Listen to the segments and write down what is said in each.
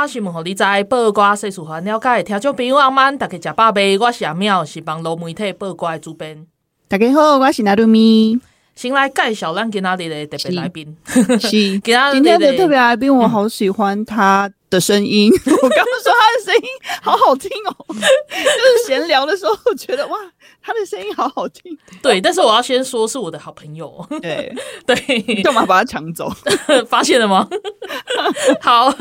拜的暗头啊，报挂新闻，互你知；报瓜世事，环了解。听众朋友阿曼，大家食饱未？我是阿妙，是网络媒体报瓜的主编。大家好，我是纳鲁咪。先来介绍咱今仔日的特别来宾。是 今今天的特别来宾，我好喜欢他的声音。我刚刚说他的声音好好听哦，就是闲聊的时候觉得哇，他的声音好好听。对，但是我要先说是我的好朋友。对 对，干嘛把他抢走？发现了吗？好，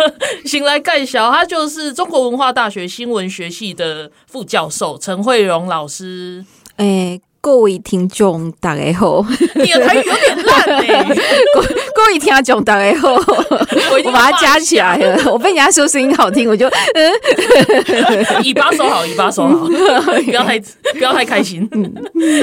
醒来盖小，他就是中国文化大学新闻学系的副教授陈慧荣老师。诶、欸。各位听众，大家好！你的台语有点烂哎、欸！各各位听众，大家好！我，我把它加起来了。我被人家说声音好听，我就嗯，尾巴收好，尾巴收好，不要太不要太开心。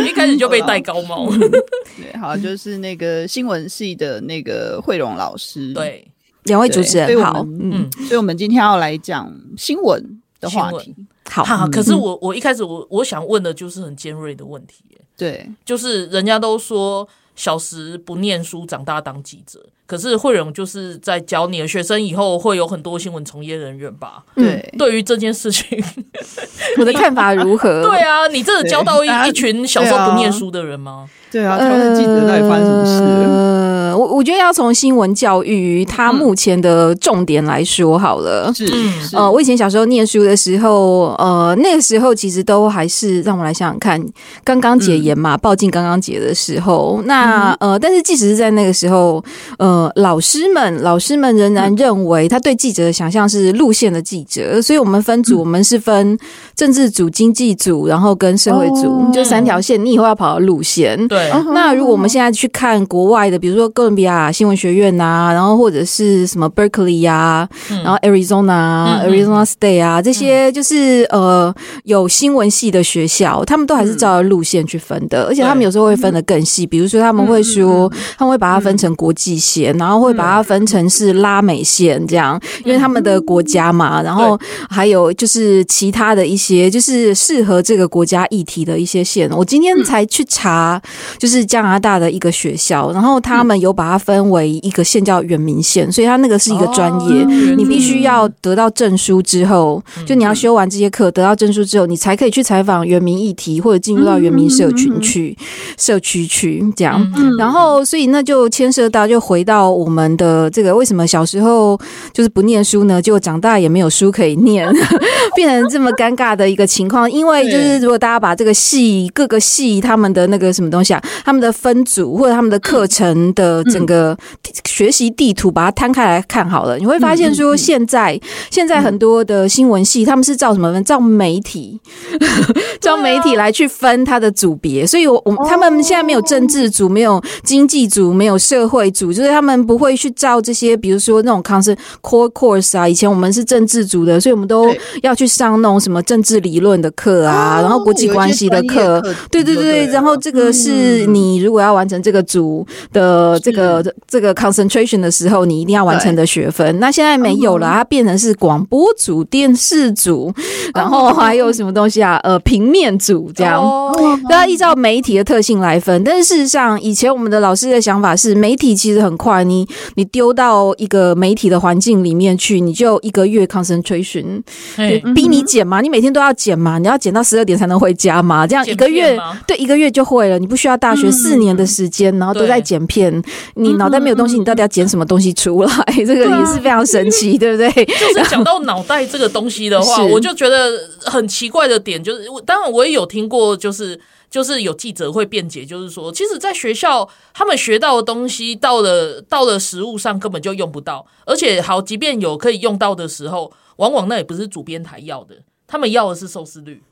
一开始就被戴高帽。对，好，就是那个新闻系的那个慧荣老师。对，两位主持人好。嗯，所以我们今天要来讲新闻的话题。好，哈，可是我我一开始我我想问的就是很尖锐的问题，对，就是人家都说小时不念书，长大当记者，可是慧荣就是在教你的学生以后会有很多新闻从业人员吧？对，对于这件事情，我的看法如何？对啊，你真的教到一一群小时候不念书的人吗？对啊，他们记者到底发生什么事？呃，我我觉得要从新闻教育它目前的重点来说好了。是，呃，我以前小时候念书的时候，呃，那个时候其实都还是让我来想想看，刚刚解严嘛，报进刚刚解的时候，那呃，但是即使是在那个时候，呃，老师们老师们仍然认为他对记者的想象是路线的记者，所以我们分组，我们是分政治组、经济组，然后跟社会组，就三条线，你以后要跑的路线。对。那如果我们现在去看国外的，比如说哥伦比亚新闻学院啊，然后或者是什么 Berkeley 呀，然后 Arizona、嗯、Arizona State 啊，这些就是呃有新闻系的学校，他们都还是照着路线去分的，而且他们有时候会分的更细，比如说他们会说他们会把它分成国际线，然后会把它分成是拉美线这样，因为他们的国家嘛，然后还有就是其他的一些就是适合这个国家议题的一些线。我今天才去查。就是加拿大的一个学校，然后他们有把它分为一个县叫原民县，所以它那个是一个专业，你必须要得到证书之后，就你要修完这些课，得到证书之后，你才可以去采访原民议题或者进入到原民社群去、社区去这样。然后，所以那就牵涉到，就回到我们的这个为什么小时候就是不念书呢？就长大也没有书可以念，变成这么尴尬的一个情况。因为就是如果大家把这个系各个系他们的那个什么东西啊。他们的分组或者他们的课程的整个学习地图，把它摊开来看好了，你会发现说，现在现在很多的新闻系，他们是照什么分？照媒体，照媒体来去分它的组别。所以，我我他们现在没有政治组，没有经济组，没有社会组，就是他们不会去照这些，比如说那种 concern core course 啊。以前我们是政治组的，所以我们都要去上那种什么政治理论的课啊，然后国际关系的课。对对对，然后这个是。是你如果要完成这个组的这个这个 concentration 的时候，你一定要完成的学分。那现在没有了，它变成是广播组、电视组，然后还有什么东西啊？呃，平面组这样，都要依照媒体的特性来分。但是事实上，以前我们的老师的想法是，媒体其实很快，你你丢到一个媒体的环境里面去，你就一个月 concentration，逼你剪嘛，你每天都要剪嘛，你要剪到十二点才能回家嘛，这样一个月对一个月就会了，你不需要。大学四年的时间，然后都在剪片，你脑袋没有东西，你到底要捡什么东西出来？这个也是非常神奇，对不对？就是讲到脑袋这个东西的话，我就觉得很奇怪的点就是，当然我也有听过，就是就是有记者会辩解，就是说，其实，在学校他们学到的东西，到了到了实物上根本就用不到，而且好，即便有可以用到的时候，往往那也不是主编台要的，他们要的是收视率，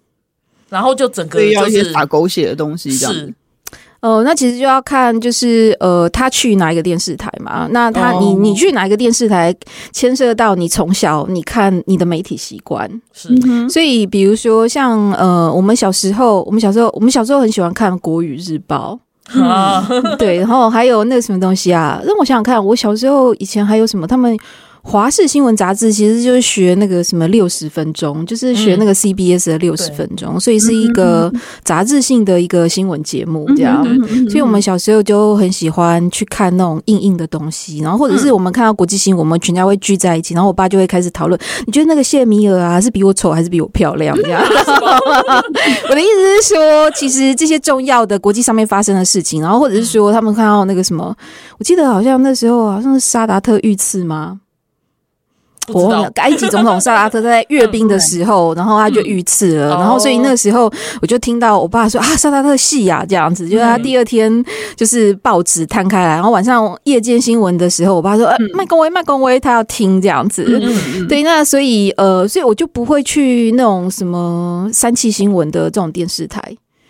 然后就整个就是打狗血的东西，这样子。呃，那其实就要看，就是呃，他去哪一个电视台嘛？那他你、oh. 你去哪一个电视台，牵涉到你从小你看你的媒体习惯。是，所以比如说像呃，我们小时候，我们小时候，我们小时候很喜欢看《国语日报》啊，对，然后还有那个什么东西啊？让我想想看，我小时候以前还有什么？他们。华视新闻杂志其实就是学那个什么六十分钟，就是学那个 CBS 的六十分钟，嗯，所以是一个杂志性的一个新闻节目这样。所以我们小时候就很喜欢去看那种硬硬的东西，然后或者是我们看到国际新闻，我们全家会聚在一起，然后我爸就会开始讨论，你觉得那个谢米尔啊是比我丑还是比我漂亮？这样。我的意思是说，其实这些重要的国际上面发生的事情，然后或者是说他们看到那个什么，我记得好像那时候好像是沙达特遇刺吗？我忘了埃及总统萨拉特在阅兵的时候，然后他就遇刺了，然后所以那个时候我就听到我爸说啊，萨拉特戏呀这样子，就是他第二天就是报纸摊开来，然后晚上夜间新闻的时候，我爸说呃，麦公威麦公威，他要听这样子，对，那所以呃，所以我就不会去那种什么三七新闻的这种电视台。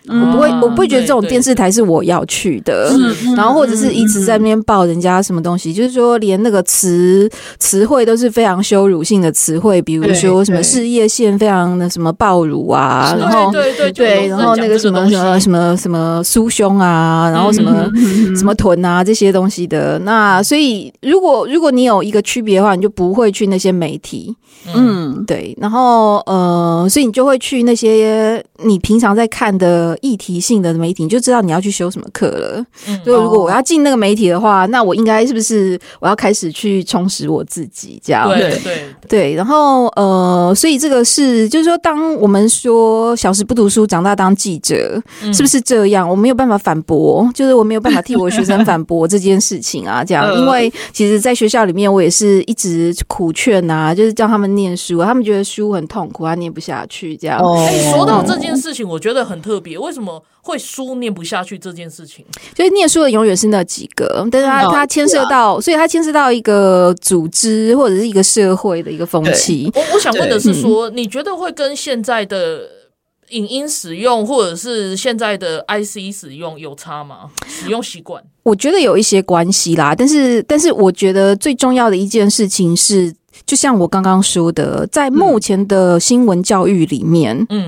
我不会，我不会觉得这种电视台是我要去的。然后或者是一直在那边报人家什么东西，就是说连那个词词汇都是非常羞辱性的词汇，比如说什么事业线非常的什么暴乳啊，然后对对对，然后那个什么什么什么什么酥胸啊，然后什么什么臀啊这些东西的。那所以如果如果你有一个区别的话，你就不会去那些媒体。嗯，对。然后呃，所以你就会去那些你平常在看的。议题性的媒体，你就知道你要去修什么课了。嗯，就如果我要进那个媒体的话，那我应该是不是我要开始去充实我自己？这样对对对。然后呃，所以这个是就是说，当我们说小时不读书，长大当记者，是不是这样？我没有办法反驳，就是我没有办法替我学生反驳这件事情啊。这样，因为其实，在学校里面，我也是一直苦劝啊，就是叫他们念书，他们觉得书很痛苦，他念不下去。这样，哎，说到这件事情，我觉得很特别。为什么会书念不下去这件事情？所以念书的永远是那几个，但是他他牵涉到，所以它牵涉到一个组织或者是一个社会的一个风气。我我想问的是说，你觉得会跟现在的影音使用或者是现在的 IC 使用有差吗？使用习惯？我觉得有一些关系啦，但是但是我觉得最重要的一件事情是，就像我刚刚说的，在目前的新闻教育里面，嗯，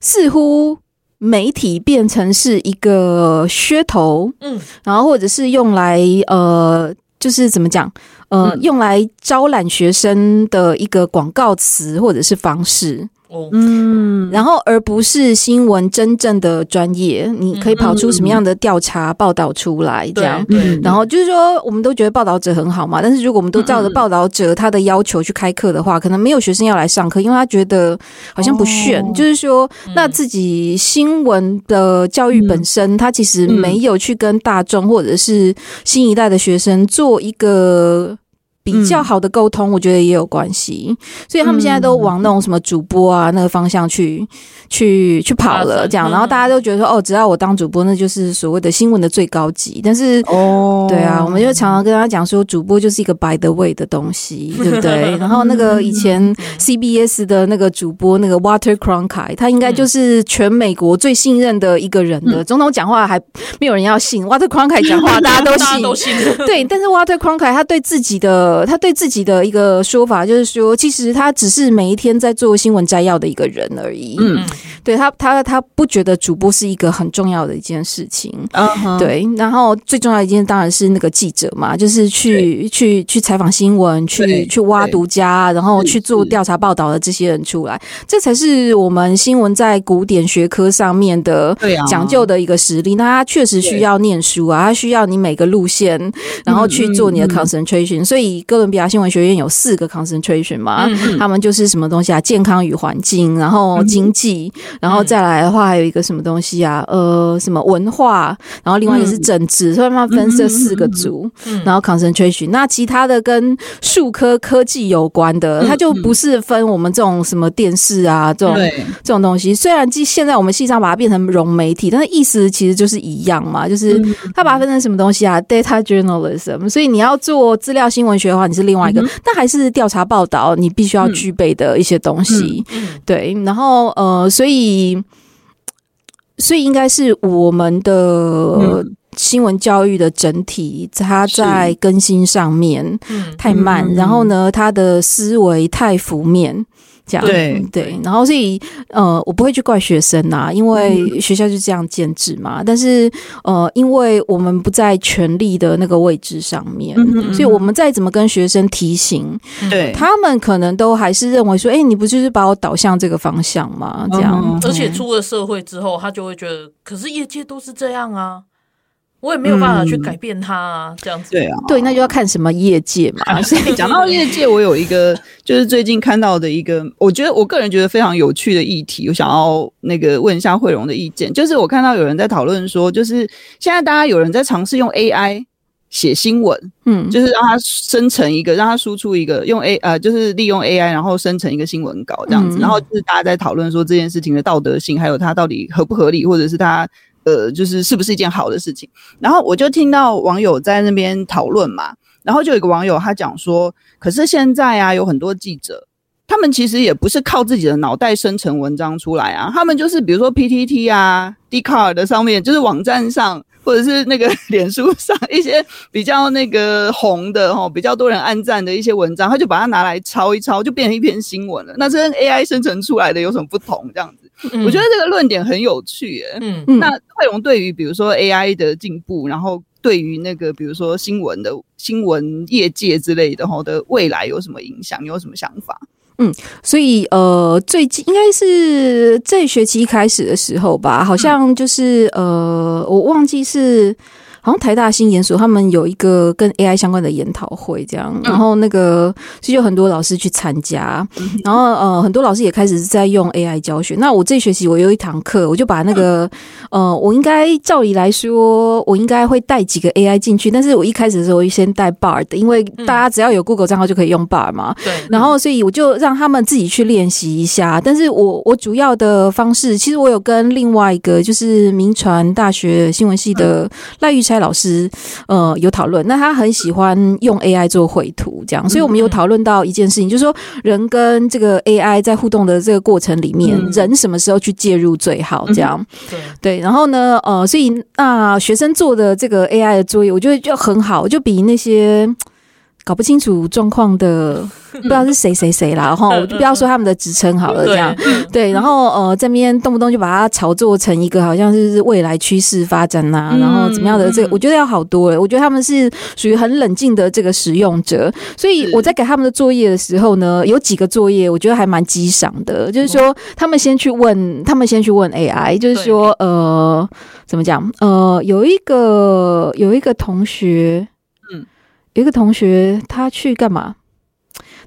似乎。媒体变成是一个噱头，嗯，然后或者是用来呃，就是怎么讲，呃，嗯、用来招揽学生的一个广告词或者是方式。嗯，然后而不是新闻真正的专业，你可以跑出什么样的调查报道出来这样。嗯，然后就是说，我们都觉得报道者很好嘛，但是如果我们都照着报道者他的要求去开课的话，可能没有学生要来上课，因为他觉得好像不炫。就是说，那自己新闻的教育本身，他其实没有去跟大众或者是新一代的学生做一个。比较好的沟通，我觉得也有关系，所以他们现在都往那种什么主播啊那个方向去去去跑了，这样，然后大家都觉得说，哦，只要我当主播，那就是所谓的新闻的最高级。但是，哦，对啊，我们就常常跟他讲说，主播就是一个 by the way 的东西，对不对？然后那个以前 CBS 的那个主播那个 Walter Cronkite，他应该就是全美国最信任的一个人的，总统讲话还没有人要信，Walter Cronkite 讲话 大家都信。对，但是 Walter Cronkite 他对自己的。他对自己的一个说法就是说，其实他只是每一天在做新闻摘要的一个人而已。嗯，对他，他他不觉得主播是一个很重要的一件事情。嗯，对。然后最重要的一件当然是那个记者嘛，就是去去去采访新闻，去去挖独家，然后去做调查报道的这些人出来，这才是我们新闻在古典学科上面的讲究的一个实力。那他确实需要念书啊，他需要你每个路线，然后去做你的 concentration。所以。哥伦比亚新闻学院有四个 concentration 嘛，他们就是什么东西啊？健康与环境，然后经济，然后再来的话还有一个什么东西啊？呃，什么文化，然后另外也是政治，所以慢慢分这四个组，然后 concentration。那其他的跟数科科技有关的，它就不是分我们这种什么电视啊这种这种东西。虽然现在我们系上把它变成融媒体，但是意思其实就是一样嘛，就是它把它分成什么东西啊？data journalism。所以你要做资料新闻学。话你是另外一个，嗯、但还是调查报道，你必须要具备的一些东西。对，然后呃，所以所以应该是我们的新闻教育的整体，它在更新上面太慢，然后呢，他的思维太浮面。这样对。对，然后所以呃，我不会去怪学生呐、啊，因为学校就这样建制嘛。但是呃，因为我们不在权力的那个位置上面，嗯、所以我们再怎么跟学生提醒，对。他们可能都还是认为说，哎，你不就是把我导向这个方向吗？这样，嗯、而且出了社会之后，他就会觉得，可是业界都是这样啊。我也没有办法去改变他啊，嗯、这样子。对啊，对，那就要看什么业界嘛。所以讲到业界，我有一个就是最近看到的一个，我觉得我个人觉得非常有趣的议题，我想要那个问一下慧荣的意见。就是我看到有人在讨论说，就是现在大家有人在尝试用 AI 写新闻，嗯，就是让它生成一个，让它输出一个用 A 呃，就是利用 AI 然后生成一个新闻稿这样子，嗯、然后就是大家在讨论说这件事情的道德性，还有它到底合不合理，或者是它。呃，就是是不是一件好的事情？然后我就听到网友在那边讨论嘛，然后就有一个网友他讲说，可是现在啊，有很多记者，他们其实也不是靠自己的脑袋生成文章出来啊，他们就是比如说 PTT 啊、Dcard 的上面，就是网站上或者是那个 脸书上一些比较那个红的齁，比较多人按赞的一些文章，他就把它拿来抄一抄，就变成一篇新闻了。那这跟 AI 生成出来的有什么不同？这样子？嗯、我觉得这个论点很有趣耶，嗯，那惠荣对于比如说 AI 的进步，然后对于那个比如说新闻的新闻业界之类的哈的未来有什么影响？你有什么想法？嗯，所以呃，最近应该是这学期一开始的时候吧，好像就是、嗯、呃，我忘记是。好像台大新研所他们有一个跟 AI 相关的研讨会，这样，然后那个其实有很多老师去参加，然后呃，很多老师也开始是在用 AI 教学。那我这学期我有一堂课，我就把那个呃，我应该照理来说，我应该会带几个 AI 进去，但是我一开始的时候我就先带 Bard，因为大家只要有 Google 账号就可以用 Bard 嘛。对。然后所以我就让他们自己去练习一下，但是我我主要的方式，其实我有跟另外一个就是铭传大学新闻系的赖玉。蔡老师，呃，有讨论，那他很喜欢用 AI 做绘图，这样，所以我们有讨论到一件事情，就是说人跟这个 AI 在互动的这个过程里面，人什么时候去介入最好？这样，对对。然后呢，呃，所以那学生做的这个 AI 的作业，我觉得就很好，就比那些搞不清楚状况的。不知道是谁谁谁啦，哈，我就不要说他们的职称好了，这样对，对，然后呃，这边动不动就把它炒作成一个好像是未来趋势发展呐、啊，然后怎么样的这个，我觉得要好多了。我觉得他们是属于很冷静的这个使用者，所以我在给他们的作业的时候呢，有几个作业我觉得还蛮激赏的，就是说他们先去问，他们先去问 AI，就是说呃，怎么讲？呃，有一个有一个同学，嗯，一个同学他去干嘛？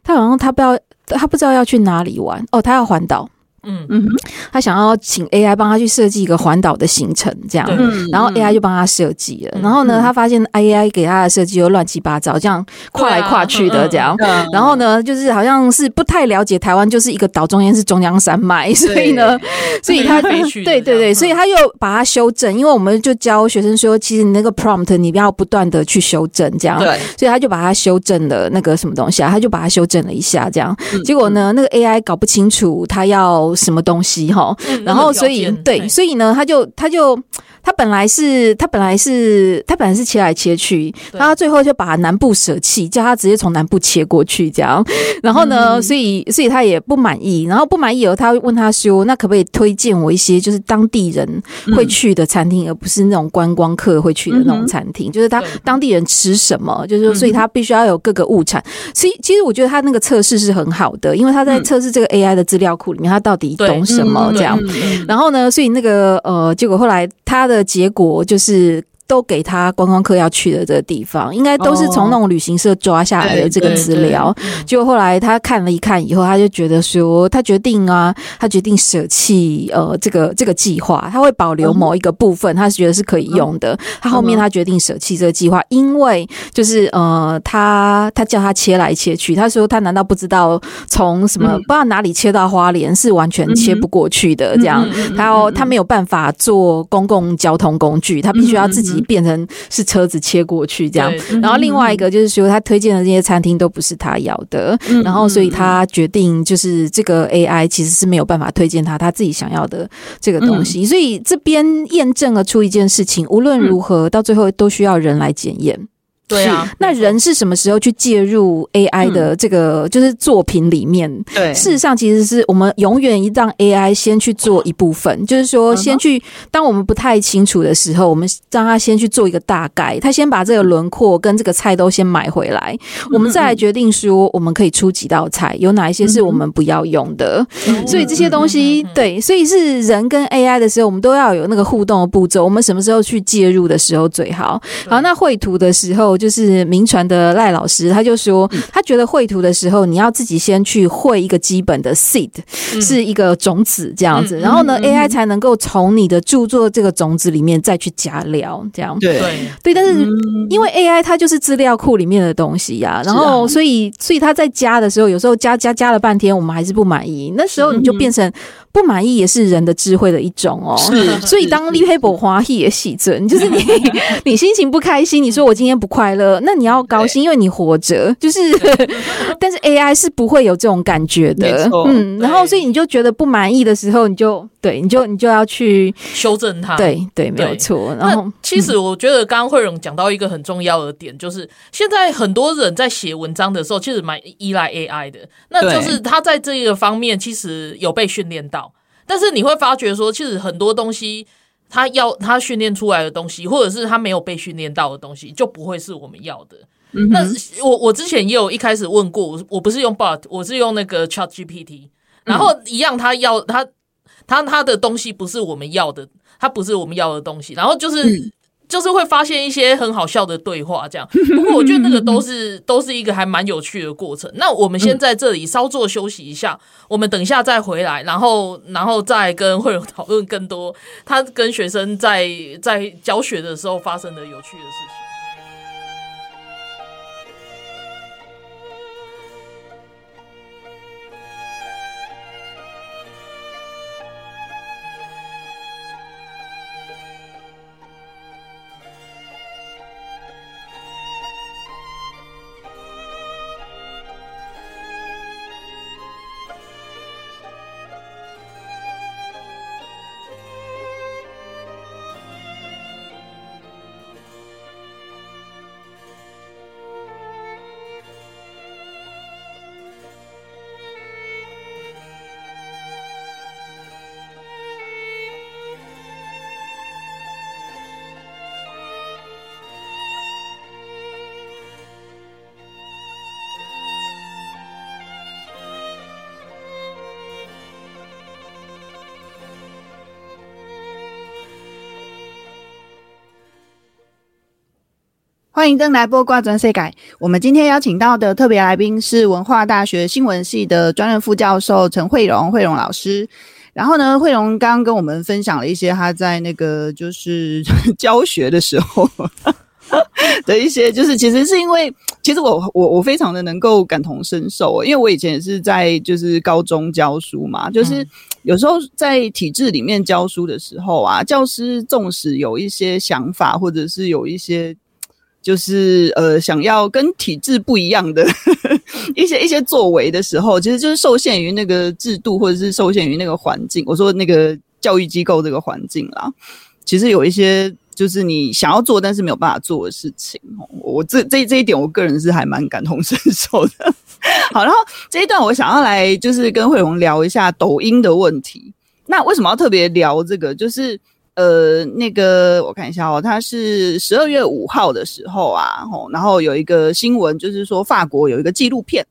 他好像他不知道，他不知道要去哪里玩哦，他要环岛。嗯嗯，他想要请 AI 帮他去设计一个环岛的行程，这样，然后 AI 就帮他设计了。然后呢，他发现 AI 给他的设计又乱七八糟，这样跨来跨去的，这样。然后呢，就是好像是不太了解台湾，就是一个岛中间是中央山脉，所以呢，所以他对对对，所以他又把它修正。因为我们就教学生说，其实你那个 prompt 你不要不断的去修正，这样。对，所以他就把它修正了那个什么东西啊，他就把它修正了一下，这样。结果呢，那个 AI 搞不清楚他要。什么东西哈？然后所以对，所以呢，他就他就。他本来是，他本来是，他本来是切来切去，然后他最后就把南部舍弃，叫他直接从南部切过去，这样。然后呢，嗯、所以，所以他也不满意。然后不满意以后，他会问他说：“那可不可以推荐我一些就是当地人会去的餐厅，嗯、而不是那种观光客会去的那种餐厅？嗯、就是他当地人吃什么？就是，所以他必须要有各个物产。所以，其实我觉得他那个测试是很好的，因为他在测试这个 AI 的资料库里面，他到底懂什么这样。然后呢，所以那个呃，结果后来他。的结果就是。都给他观光客要去的这个地方，应该都是从那种旅行社抓下来的这个资料。结果后来他看了一看以后，他就觉得说，他决定啊，他决定舍弃呃这个这个计划，他会保留某一个部分，他是觉得是可以用的。他后面他决定舍弃这个计划，因为就是呃他他叫他切来切去，他说他难道不知道从什么不知道哪里切到花莲是完全切不过去的？这样他要他没有办法坐公共交通工具，他必须要自己。己变成是车子切过去这样。然后另外一个就是说，他推荐的这些餐厅都不是他要的，然后所以他决定就是这个 AI 其实是没有办法推荐他他自己想要的这个东西。所以这边验证了出一件事情，无论如何到最后都需要人来检验。对啊，那人是什么时候去介入 AI 的这个就是作品里面？对，事实上其实是我们永远一让 AI 先去做一部分，就是说先去，当我们不太清楚的时候，我们让他先去做一个大概，他先把这个轮廓跟这个菜都先买回来，我们再来决定说我们可以出几道菜，有哪一些是我们不要用的。所以这些东西，对，所以是人跟 AI 的时候，我们都要有那个互动的步骤。我们什么时候去介入的时候最好？好，那绘图的时候。就是名传的赖老师，他就说，他觉得绘图的时候，你要自己先去绘一个基本的 seed，是一个种子这样子，然后呢，AI 才能够从你的著作这个种子里面再去加料，这样。对。对。但是因为 AI 它就是资料库里面的东西呀，然后所以所以他在加的时候，有时候加加加了半天，我们还是不满意，那时候你就变成。不满意也是人的智慧的一种哦，是，所以当立黑不欢喜也喜尊，就是你 你心情不开心，你说我今天不快乐，那你要高兴，因为你活着，就是，但是 AI 是不会有这种感觉的，嗯，然后所以你就觉得不满意的时候，你就对，你就你就要去修正它，对对，没有错。然后其实我觉得刚刚慧荣讲到一个很重要的点，就是现在很多人在写文章的时候，其实蛮依赖 AI 的，那就是他在这个方面其实有被训练到。但是你会发觉说，其实很多东西，他要他训练出来的东西，或者是他没有被训练到的东西，就不会是我们要的。嗯、那我我之前也有一开始问过，我我不是用 Bard，我是用那个 Chat GPT，然后一样，他要他他他的东西不是我们要的，他不是我们要的东西，然后就是。嗯就是会发现一些很好笑的对话，这样。不过我觉得那个都是都是一个还蛮有趣的过程。那我们先在这里稍作休息一下，我们等一下再回来，然后然后再跟慧荣讨论更多他跟学生在在教学的时候发生的有趣的事情。欢迎登来播挂转世改。我们今天邀请到的特别来宾是文化大学新闻系的专任副教授陈慧荣，慧荣老师。然后呢，慧荣刚刚跟我们分享了一些他在那个就是教学的时候的一些，就是其实是因为，其实我我我非常的能够感同身受，因为我以前也是在就是高中教书嘛，就是有时候在体制里面教书的时候啊，教师纵使有一些想法，或者是有一些。就是呃，想要跟体制不一样的呵 呵一些一些作为的时候，其实就是受限于那个制度，或者是受限于那个环境。我说那个教育机构这个环境啦，其实有一些就是你想要做，但是没有办法做的事情。我这这这一点，我个人是还蛮感同身受的。好，然后这一段我想要来就是跟慧蓉聊一下抖音的问题。那为什么要特别聊这个？就是。呃，那个我看一下哦，他是十二月五号的时候啊，吼，然后有一个新闻，就是说法国有一个纪录片，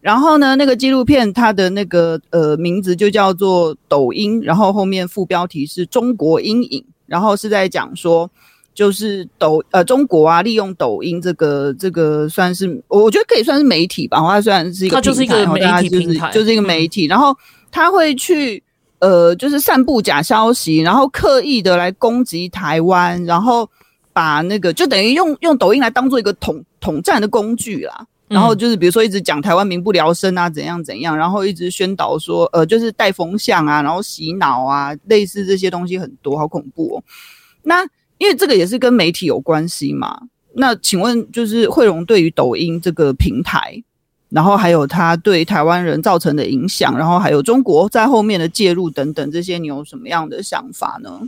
然后呢，那个纪录片它的那个呃名字就叫做抖音，然后后面副标题是中国阴影，然后是在讲说，就是抖呃中国啊，利用抖音这个这个算是我觉得可以算是媒体吧，它虽然是一个它就是一个媒体平台，就是一个媒体，然后他会去。呃，就是散布假消息，然后刻意的来攻击台湾，然后把那个就等于用用抖音来当做一个统统战的工具啦。然后就是比如说一直讲台湾民不聊生啊，怎样怎样，然后一直宣导说，呃，就是带风向啊，然后洗脑啊，类似这些东西很多，好恐怖哦。那因为这个也是跟媒体有关系嘛。那请问，就是惠容对于抖音这个平台，然后还有它对台湾人造成的影响，然后还有中国在后面的介入等等这些，你有什么样的想法呢？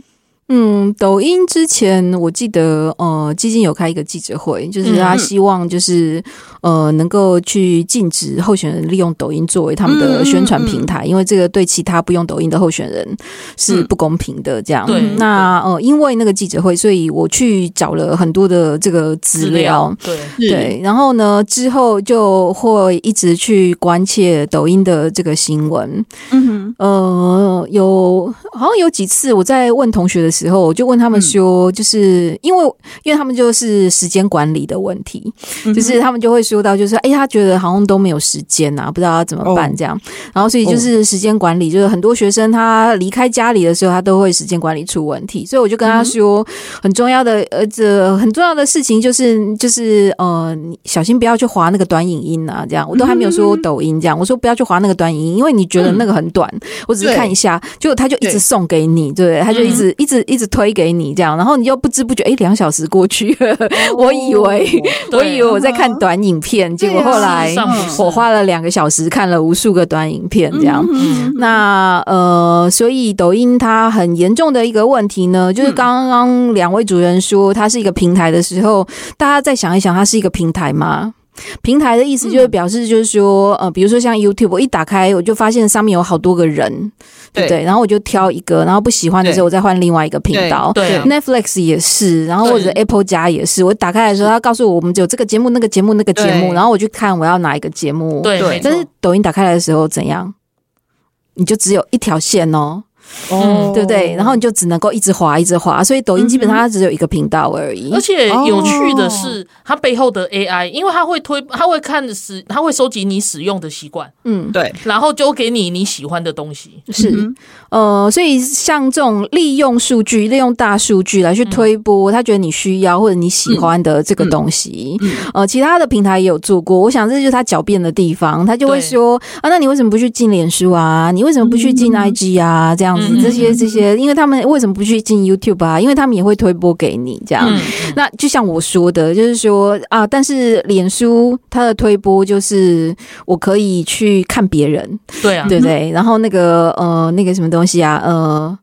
嗯，抖音之前我记得，呃，基金有开一个记者会，就是他希望就是、嗯、呃能够去禁止候选人利用抖音作为他们的宣传平台，嗯嗯嗯、因为这个对其他不用抖音的候选人是不公平的。这样，对、嗯，那呃，因为那个记者会，所以我去找了很多的这个资料，对。对，然后呢，之后就会一直去关切抖音的这个新闻。嗯哼，呃，有好像有几次我在问同学的时候。我就问他们说，就是因为因为他们就是时间管理的问题，就是他们就会说到，就是哎，他觉得好像都没有时间呐，不知道要怎么办这样。然后所以就是时间管理，就是很多学生他离开家里的时候，他都会时间管理出问题。所以我就跟他说，很重要的呃，这很重要的事情就是就是呃，你小心不要去划那个短影音啊，这样。我都还没有说抖音这样，我说不要去划那个短影音，因为你觉得那个很短，我只是看一下，就他就一直送给你，对，他就一直一直。一直推给你这样，然后你又不知不觉，哎，两小时过去了，我以为我以为我在看短影片，结果后来我花了两个小时看了无数个短影片，这样。那呃，所以抖音它很严重的一个问题呢，就是刚刚两位主人说它是一个平台的时候，大家再想一想，它是一个平台吗？平台的意思就是表示，就是说，呃，比如说像 YouTube，我一打开，我就发现上面有好多个人，对不对？然后我就挑一个，然后不喜欢的时候，我再换另外一个频道。对，Netflix 也是，然后或者 Apple 加也是。我打开的时候，他告诉我我们只有这个节目、那个节目、那个节目，然后我去看我要哪一个节目。对，但是抖音打开来的时候怎样？你就只有一条线哦。哦、嗯，对不对？然后你就只能够一直滑，一直滑，所以抖音基本上它只有一个频道而已。而且有趣的是，它背后的 AI，因为它会推，它会看使，它会收集你使用的习惯，嗯，对，然后就给你你喜欢的东西。是，呃，所以像这种利用数据、利用大数据来去推播，他觉得你需要或者你喜欢的这个东西，呃，其他的平台也有做过。我想这就是他狡辩的地方，他就会说啊，那你为什么不去进脸书啊？你为什么不去进 IG 啊？这样。这些这些，因为他们为什么不去进 YouTube 啊？因为他们也会推播给你这样。嗯、那就像我说的，就是说啊，但是脸书它的推播就是我可以去看别人，对啊，对不对？然后那个呃，那个什么东西啊，呃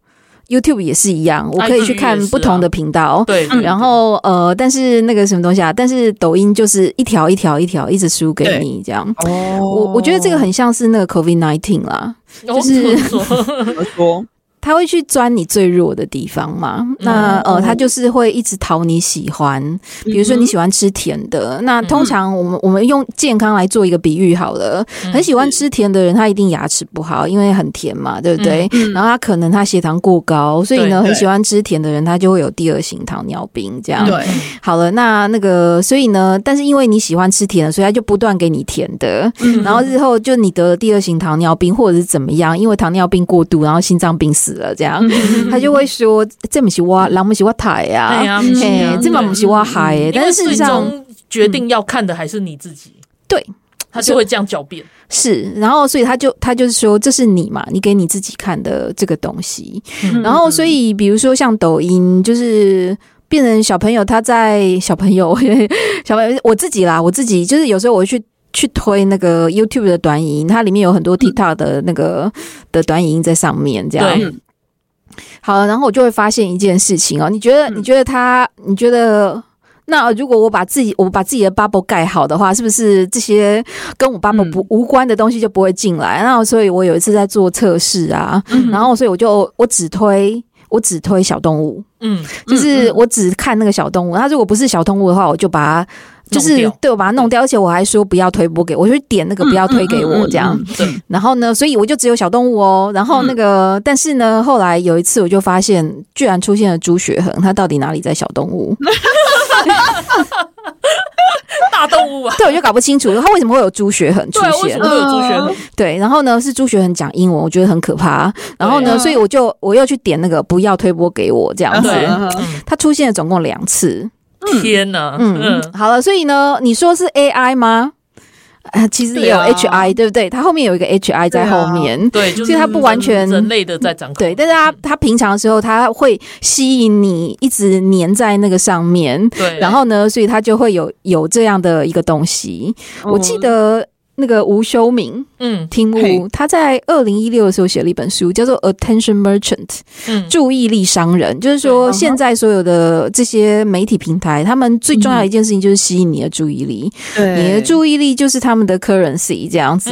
，YouTube 也是一样，我可以去看不同的频道，对。然后呃，但是那个什么东西啊，但是抖音就是一条一条一条一直输给你这样。哦，我我觉得这个很像是那个 COVID nineteen 啦。就是说。他会去钻你最弱的地方嘛？那呃，他就是会一直讨你喜欢。比如说你喜欢吃甜的，那通常我们我们用健康来做一个比喻好了。很喜欢吃甜的人，他一定牙齿不好，因为很甜嘛，对不对？然后他可能他血糖过高，所以呢，很喜欢吃甜的人，他就会有第二型糖尿病这样。对，好了，那那个，所以呢，但是因为你喜欢吃甜的，所以他就不断给你甜的。然后日后就你得了第二型糖尿病，或者是怎么样，因为糖尿病过度，然后心脏病死了这样，他就会说：“这不是我，人不是我台呀，哎，这嘛不是我害。”但是事实上，决定要看的还是你自己。对，他就会这样狡辩。是，然后所以他就他就是说，这是你嘛，你给你自己看的这个东西。然后所以，比如说像抖音，就是变成小朋友，他在小朋友 小朋友，我自己啦，我自己就是有时候我会去。去推那个 YouTube 的短影音，它里面有很多 TikTok 的那个、嗯、的短影音在上面，这样。好，然后我就会发现一件事情哦，你觉得？你觉得他？你觉得？那如果我把自己我把自己的 bubble 盖好的话，是不是这些跟我 bubble 不无关的东西就不会进来？那、嗯、所以我有一次在做测试啊，嗯、然后所以我就我只推我只推小动物，嗯，就是我只看那个小动物。它如果不是小动物的话，我就把它。就是对我把它弄掉，而且我还说不要推播给我，我就点那个不要推给我这样。对，然后呢，所以我就只有小动物哦。然后那个，但是呢，后来有一次我就发现，居然出现了朱学恒，他到底哪里在小动物？大动物啊！对，我就搞不清楚他为什么会有朱学恒出现。对，为什么有朱学恒？对，然后呢是朱学恒讲英文，我觉得很可怕。然后呢，所以我就我又去点那个不要推播给我这样子。他出现了总共两次。天呐，嗯嗯，好了，所以呢，你说是 AI 吗？啊，其实也有 HI，对不对？它后面有一个 HI 在后面，对，所以它不完全人类的在掌控。对，但是它它平常的时候，它会吸引你一直粘在那个上面，对，然后呢，所以它就会有有这样的一个东西。我记得。那个吴修明，嗯，听吴他在二零一六的时候写了一本书，叫做《Attention Merchant》，嗯，注意力商人，就是说现在所有的这些媒体平台，他们最重要的一件事情就是吸引你的注意力，对，你的注意力就是他们的 currency 这样子，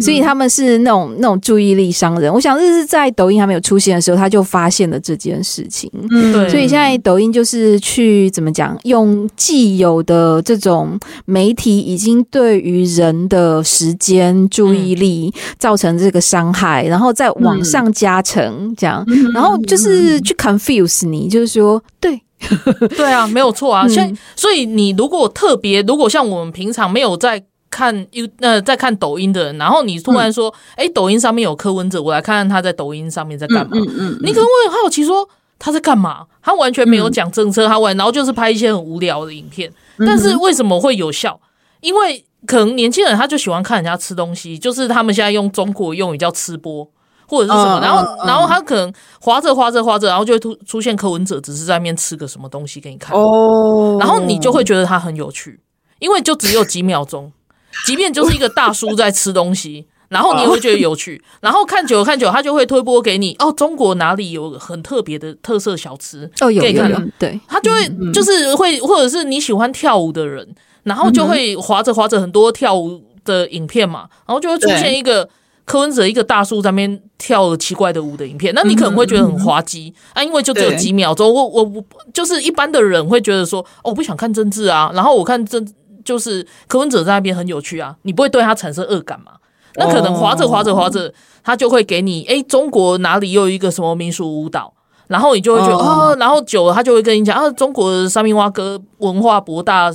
所以他们是那种那种注意力商人。我想这是在抖音还没有出现的时候，他就发现了这件事情，嗯，对，所以现在抖音就是去怎么讲，用既有的这种媒体已经对于人的时间、注意力造成这个伤害，然后再往上加成，这样，然后就是去 confuse 你，就是说，对，对啊，没有错啊。所以，所以你如果特别，如果像我们平常没有在看 U 呃在看抖音的人，然后你突然说，哎，抖音上面有柯文哲，我来看看他在抖音上面在干嘛嗯。你可能会很好奇说他在干嘛？他完全没有讲政策，他完然后就是拍一些很无聊的影片，但是为什么会有效？因为可能年轻人他就喜欢看人家吃东西，就是他们现在用中国用语叫吃播或者是什么，然后然后他可能划着划着划着，然后就会突出现柯文哲只是在那边吃个什么东西给你看。哦，然后你就会觉得他很有趣，因为就只有几秒钟，即便就是一个大叔在吃东西，然后你也会觉得有趣，然后看久了看久了，他就会推播给你哦，中国哪里有很特别的特色小吃哦，有有有，对，他就会就是会或者是你喜欢跳舞的人。然后就会滑着滑着很多跳舞的影片嘛，然后就会出现一个柯文哲一个大叔在那边跳了奇怪的舞的影片，那你可能会觉得很滑稽啊，因为就只有几秒钟。我我我就是一般的人会觉得说，哦，我不想看政治啊，然后我看政就是柯文哲在那边很有趣啊，你不会对他产生恶感嘛？那可能滑着滑着滑着，他就会给你，诶，中国哪里又有一个什么民俗舞蹈，然后你就会觉得哦，然后久了他就会跟你讲啊，中国的三明蛙哥文化博大。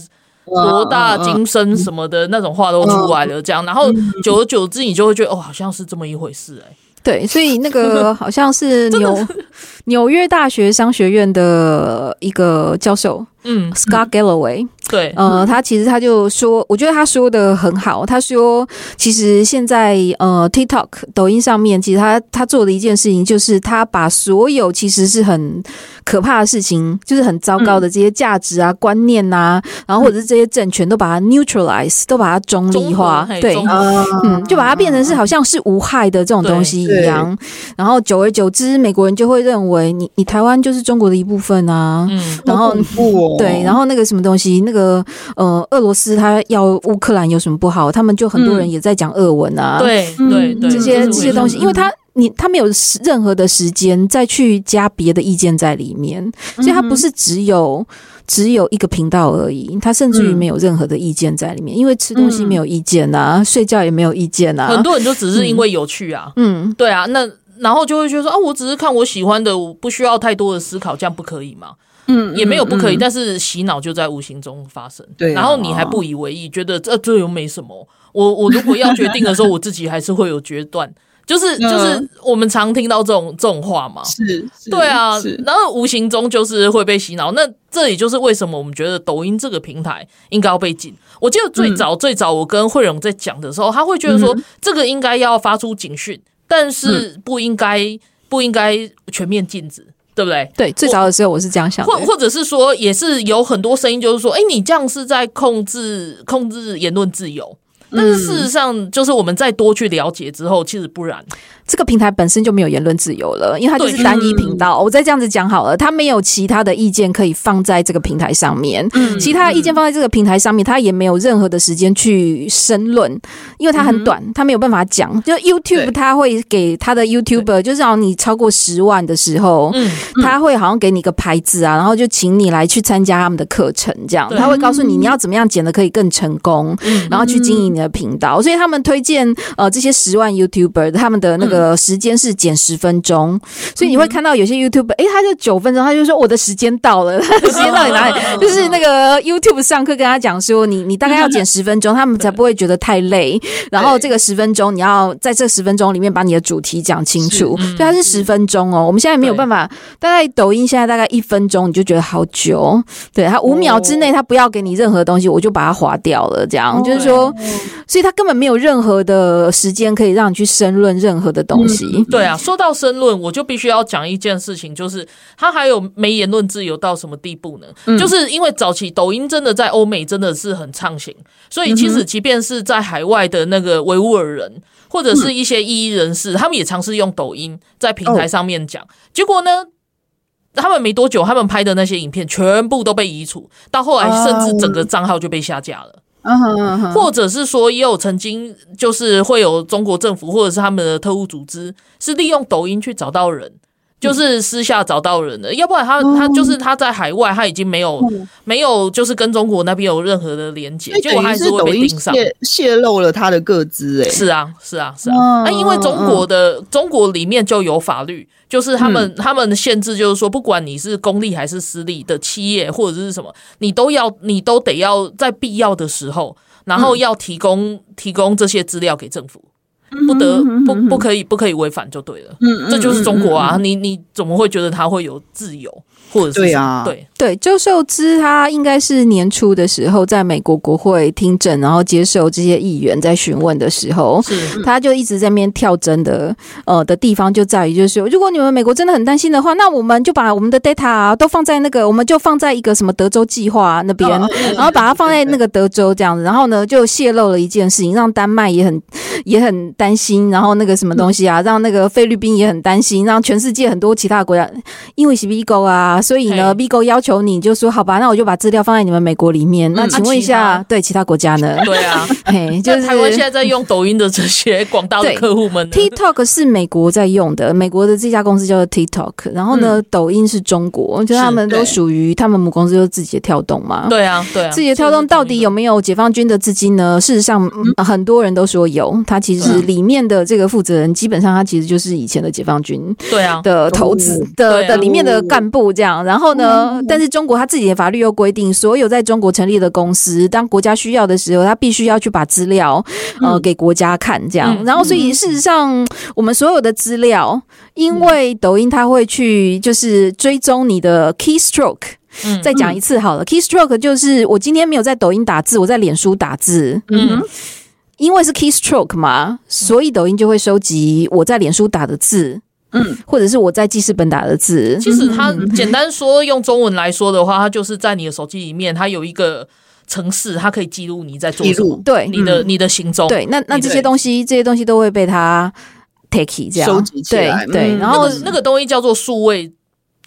博大精深什么的那种话都出来了，这样，然后久而久之，你就会觉得哦，好像是这么一回事哎、欸。对，所以那个 好像是纽纽约大学商学院的一个教授，嗯，Scott Galloway。对，呃，他其实他就说，我觉得他说的很好。他说，其实现在呃，TikTok 抖音上面，其实他他做的一件事情，就是他把所有其实是很可怕的事情，就是很糟糕的这些价值啊、观念呐、啊，然后或者是这些政权，都把它 neutralize，都把它中立化，对，嗯，就把它变成是好像是无害的这种东西一样。然后久而久之，美国人就会认为你你台湾就是中国的一部分啊。嗯，然后对，然后那个什么东西，那个。呃呃，俄罗斯他要乌克兰有什么不好？他们就很多人也在讲俄文啊，对对对，这些这些东西，因为他你他没有任何的时间再去加别的意见在里面，所以他不是只有只有一个频道而已，他甚至于没有任何的意见在里面，因为吃东西没有意见啊，睡觉也没有意见啊，很多人就只是因为有趣啊，嗯，对啊，那然后就会觉得说啊，我只是看我喜欢的，我不需要太多的思考，这样不可以吗？嗯，也没有不可以，嗯、但是洗脑就在无形中发生。对、啊，然后你还不以为意，觉得这这又没什么。我我如果要决定的时候，我自己还是会有决断。就是就是我们常听到这种这种话嘛。是，是对啊。然后无形中就是会被洗脑。那这也就是为什么我们觉得抖音这个平台应该要被禁。我记得最早、嗯、最早我跟慧荣在讲的时候，他会觉得说这个应该要发出警讯，但是不应该不应该全面禁止。对不对？对，最早的时候我是这样想的，或或者是说，也是有很多声音，就是说，哎，你这样是在控制控制言论自由。但是事实上，就是我们再多去了解之后，其实不然。这个平台本身就没有言论自由了，因为它就是单一频道。我再这样子讲好了，它没有其他的意见可以放在这个平台上面。嗯，其他的意见放在这个平台上面，它也没有任何的时间去申论，因为它很短，它没有办法讲。就 YouTube，它会给他的 YouTuber，就是让你超过十万的时候，嗯，他会好像给你个牌子啊，然后就请你来去参加他们的课程，这样。他会告诉你你要怎么样剪的可以更成功，然后去经营你的频道。所以他们推荐呃这些十万 YouTuber 他们的那个。呃，时间是减十分钟，所以你会看到有些 YouTuber 哎，他就九分钟，他就说我的时间到了，他 的时间到底哪里？就是那个 YouTube 上课跟他讲说，你你大概要减十分钟，他们才不会觉得太累。然后这个十分钟，你要在这十分钟里面把你的主题讲清楚。所以，它是十分钟哦，我们现在没有办法，大概抖音现在大概一分钟，你就觉得好久。对，它五秒之内，它不要给你任何东西，我就把它划掉了。这样就是说，所以他根本没有任何的时间可以让你去申论任何的东西。嗯、对啊，说到申论，我就必须要讲一件事情，就是他还有没言论自由到什么地步呢？嗯、就是因为早期抖音真的在欧美真的是很畅行，所以其实即便是在海外的那个维吾尔人或者是一些异议人士，他们也尝试用抖音在平台上面讲，结果呢？他们没多久，他们拍的那些影片全部都被移除，到后来甚至整个账号就被下架了。嗯或者是说，也有曾经就是会有中国政府或者是他们的特务组织，是利用抖音去找到人。就是私下找到人的，要不然他他就是他在海外，他已经没有没有就是跟中国那边有任何的连接，结果还是会被盯上，泄露了他的个资。哎，是啊，是啊，是啊。那因为中国的中国里面就有法律，就是他们他们的限制，就是说，不管你是公立还是私立的企业或者是什么，你都要你都得要在必要的时候，然后要提供提供这些资料给政府。不得不不可以不可以违反就对了，嗯，这就是中国啊，你你怎么会觉得他会有自由？或者是对啊，对。对，周受资他应该是年初的时候在美国国会听证，然后接受这些议员在询问的时候，是。他就一直在那边跳针的，呃的地方就在于就是，如果你们美国真的很担心的话，那我们就把我们的 data 都放在那个，我们就放在一个什么德州计划那边，然后把它放在那个德州这样子，然后呢就泄露了一件事情，让丹麦也很也很担心，然后那个什么东西啊，让那个菲律宾也很担心，让全世界很多其他国家，因为是 Bigo 啊。所以呢，Bigo 要求你就说好吧，那我就把资料放在你们美国里面。那请问一下，对其他国家呢？对啊，嘿，就是台湾现在在用抖音的这些广大的客户们。TikTok 是美国在用的，美国的这家公司叫做 TikTok。然后呢，抖音是中国，就他们都属于他们母公司，就是字节跳动嘛。对啊，对啊。字节跳动到底有没有解放军的资金呢？事实上，很多人都说有。他其实里面的这个负责人，基本上他其实就是以前的解放军对啊的头子的的里面的干部这样。然后呢？但是中国他自己的法律又规定，所有在中国成立的公司，当国家需要的时候，他必须要去把资料呃给国家看，这样。然后，所以事实上，我们所有的资料，因为抖音它会去就是追踪你的 keystroke。再讲一次好了，keystroke 就是我今天没有在抖音打字，我在脸书打字。嗯，因为是 keystroke 嘛，所以抖音就会收集我在脸书打的字。嗯，或者是我在记事本打的字，其实它简单说，用中文来说的话，它就是在你的手机里面，它有一个城市，它可以记录你在做什么，对你的你的行踪。对，那那这些东西，这些东西都会被它 take 这样收集起来。对对，然后那个东西叫做数位。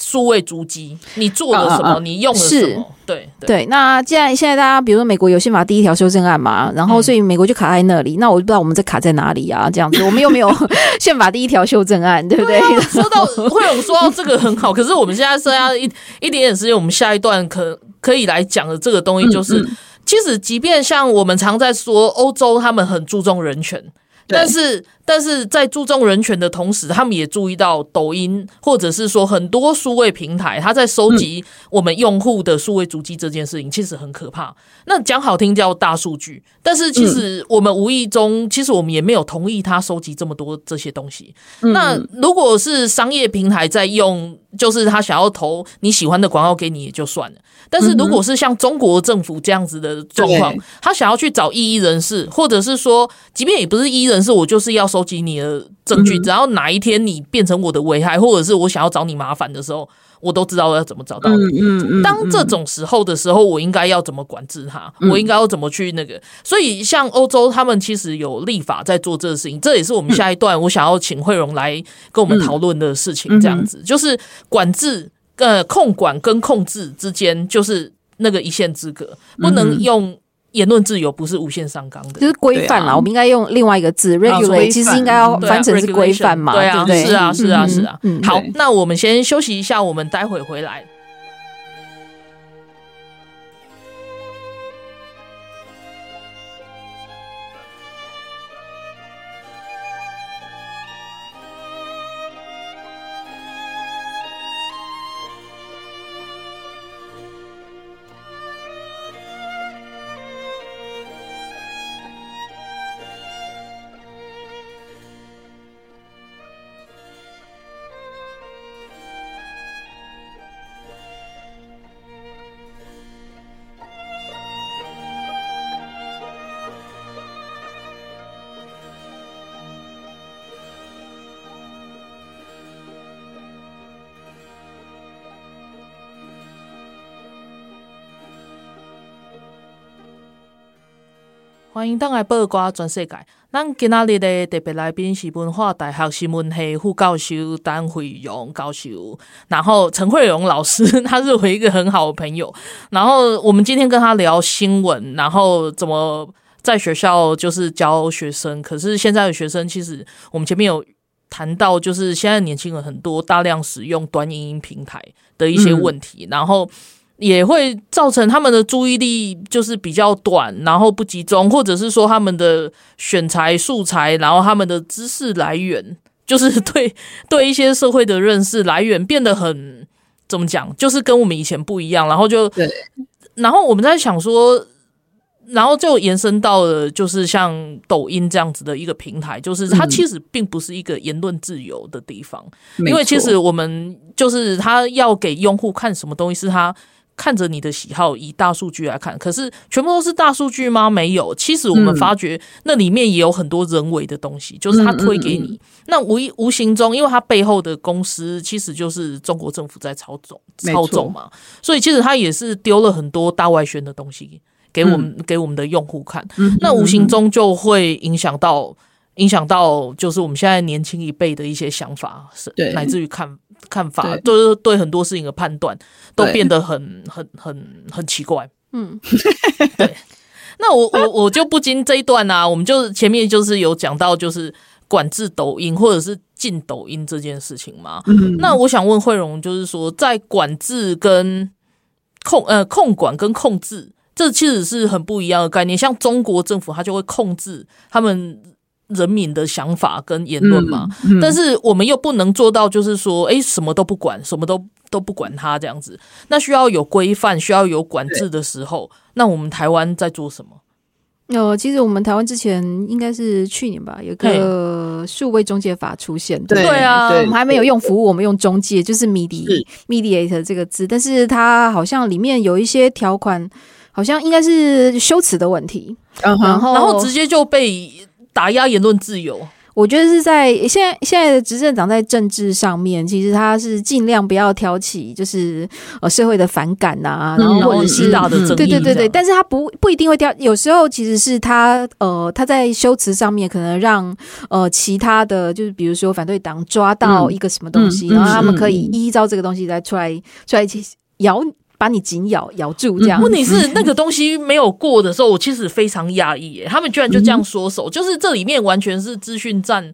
数位足迹，你做了什么？你用了什么？对对。那既然现在大家，比如说美国有宪法第一条修正案嘛，然后所以美国就卡在那里。那我就不知道我们在卡在哪里啊？这样子，我们又没有 宪法第一条修正案，对不对？说到会有说到这个很好，可是我们现在剩下一一点点时间，我们下一段可可以来讲的这个东西，就是其实即便像我们常在说，欧洲他们很注重人权，但是。但是在注重人权的同时，他们也注意到抖音或者是说很多数位平台，它在收集我们用户的数位足迹这件事情，其实很可怕。那讲好听叫大数据，但是其实我们无意中，其实我们也没有同意他收集这么多这些东西。那如果是商业平台在用，就是他想要投你喜欢的广告给你也就算了。但是如果是像中国政府这样子的状况，他想要去找异议人士，或者是说，即便也不是异议人士，我就是要。收集你的证据，只要哪一天你变成我的危害，或者是我想要找你麻烦的时候，我都知道我要怎么找到你。当这种时候的时候，我应该要怎么管制他？我应该要怎么去那个？所以，像欧洲他们其实有立法在做这个事情，这也是我们下一段我想要请惠荣来跟我们讨论的事情。这样子就是管制、呃控管跟控制之间，就是那个一线之隔，不能用。言论自由不是无限上纲的，就是规范啦。我们应该用另外一个字 regulate，其实应该要翻成是规范嘛。对啊，是啊，是啊，是啊。好，那我们先休息一下，我们待会回来。欢迎登来报瓜全世界。咱今仔日的特别来宾是文化大学新闻系副教授陈慧荣教授，然后陈慧荣老师，他是我一个很好的朋友。然后我们今天跟他聊新闻，然后怎么在学校就是教学生。可是现在的学生，其实我们前面有谈到，就是现在年轻人很多大量使用短影音平台的一些问题，嗯、然后。也会造成他们的注意力就是比较短，然后不集中，或者是说他们的选材素材，然后他们的知识来源，就是对 对一些社会的认识来源变得很怎么讲，就是跟我们以前不一样，然后就对，然后我们在想说，然后就延伸到了就是像抖音这样子的一个平台，就是它其实并不是一个言论自由的地方，嗯、因为其实我们就是他要给用户看什么东西是他。看着你的喜好，以大数据来看，可是全部都是大数据吗？没有，其实我们发觉那里面也有很多人为的东西，嗯、就是他推给你，嗯。嗯嗯、那无无形中，因为他背后的公司其实就是中国政府在操纵操纵嘛，所以其实他也是丢了很多大外宣的东西给我们、嗯、给我们的用户看，嗯、那无形中就会影响到影响到就是我们现在年轻一辈的一些想法，是乃至于看。看法就是对很多事情的判断都变得很很很很奇怪。嗯，对。那我我我就不禁这一段啊，我们就前面就是有讲到，就是管制抖音或者是禁抖音这件事情嘛。嗯，那我想问慧荣，就是说在管制跟控呃控管跟控制，这其实是很不一样的概念。像中国政府，它就会控制他们。人民的想法跟言论嘛，嗯嗯、但是我们又不能做到，就是说，哎，什么都不管，什么都都不管他这样子。那需要有规范，需要有管制的时候，那我们台湾在做什么？呃，其实我们台湾之前应该是去年吧，有个数位中介法出现。对对啊，我们还没有用服务，我们用中介，就是 medi mediator 这个字，但是它好像里面有一些条款，好像应该是修辞的问题，然后然后直接就被。打压言论自由，我觉得是在现在现在的执政党在政治上面，其实他是尽量不要挑起就是呃社会的反感呐、啊，然后或者是对对对对，但是他不不一定会挑，有时候其实是他呃他在修辞上面可能让呃其他的就是比如说反对党抓到一个什么东西，嗯、然后他们可以依照这个东西来出来出来摇。把你紧咬咬住，这样。问题是那个东西没有过的时候，我其实非常讶异耶，他们居然就这样缩手，就是这里面完全是资讯战。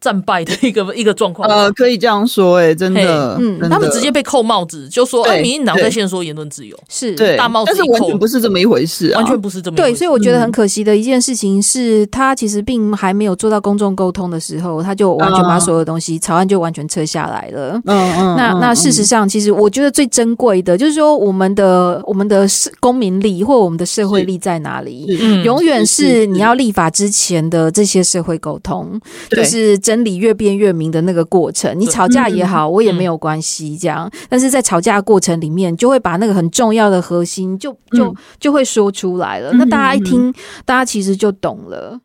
战败的一个 一个状况，呃，可以这样说，哎，真的，嗯，他们直接被扣帽子，就说，哎，民进党在线说言论自由。是对。大帽子，但是完全不是这么一回事，完全不是这么一回事。对，所以我觉得很可惜的一件事情是，他其实并还没有做到公众沟通的时候，他就完全把所有东西草案就完全撤下来了。嗯嗯，那那事实上，其实我觉得最珍贵的就是说，我们的我们的公民力或我们的社会力在哪里？嗯，永远是你要立法之前的这些社会沟通，就是真理越辩越。明的那个过程，你吵架也好，我也没有关系，这样。但是在吵架过程里面，就会把那个很重要的核心就就就会说出来了。那大家一听，大家其实就懂了。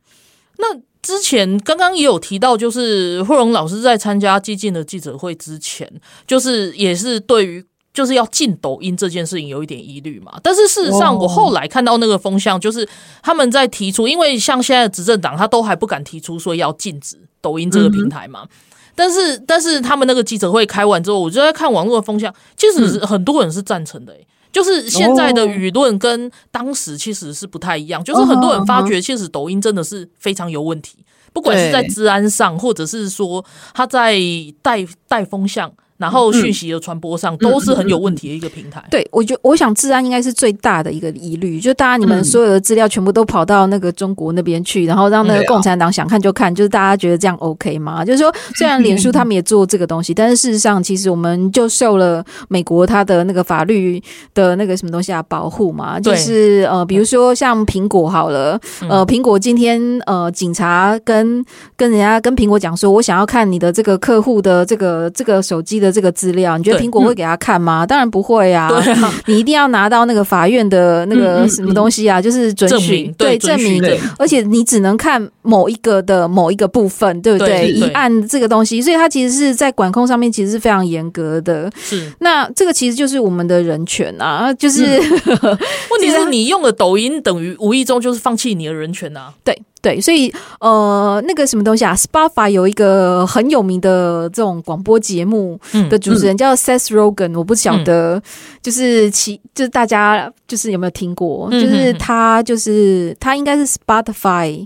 那之前刚刚也有提到，就是慧荣老师在参加激进的记者会之前，就是也是对于就是要禁抖音这件事情有一点疑虑嘛。但是事实上，我后来看到那个风向，就是他们在提出，因为像现在的执政党，他都还不敢提出说要禁止。抖音这个平台嘛，但是但是他们那个记者会开完之后，我就在看网络的风向，其实很多人是赞成的，欸，就是现在的舆论跟当时其实是不太一样，就是很多人发觉，其实抖音真的是非常有问题，不管是在治安上，或者是说他在带带风向。然后讯息的传播上都是很有问题的一个平台。对，我觉得我想治安应该是最大的一个疑虑，就大家你们所有的资料全部都跑到那个中国那边去，然后让那个共产党想看就看，就是大家觉得这样 OK 吗？就是说，虽然脸书他们也做这个东西，但是事实上，其实我们就受了美国他的那个法律的那个什么东西啊保护嘛，就是呃，比如说像苹果好了，呃，苹果今天呃，警察跟跟人家跟苹果讲说，我想要看你的这个客户的这个这个手机的。这个资料，你觉得苹果会给他看吗？当然不会啊！对啊，你一定要拿到那个法院的那个什么东西啊，就是准许，对，证明，而且你只能看某一个的某一个部分，对不对？一案这个东西，所以它其实是在管控上面其实是非常严格的。是，那这个其实就是我们的人权啊，就是 问题是你用了抖音，等于无意中就是放弃你的人权啊，对。对，所以呃，那个什么东西啊，Spotify 有一个很有名的这种广播节目的主持人叫 Seth Rogen，我不晓得，就是其就是大家就是有没有听过，就是他就是他应该是 Spotify。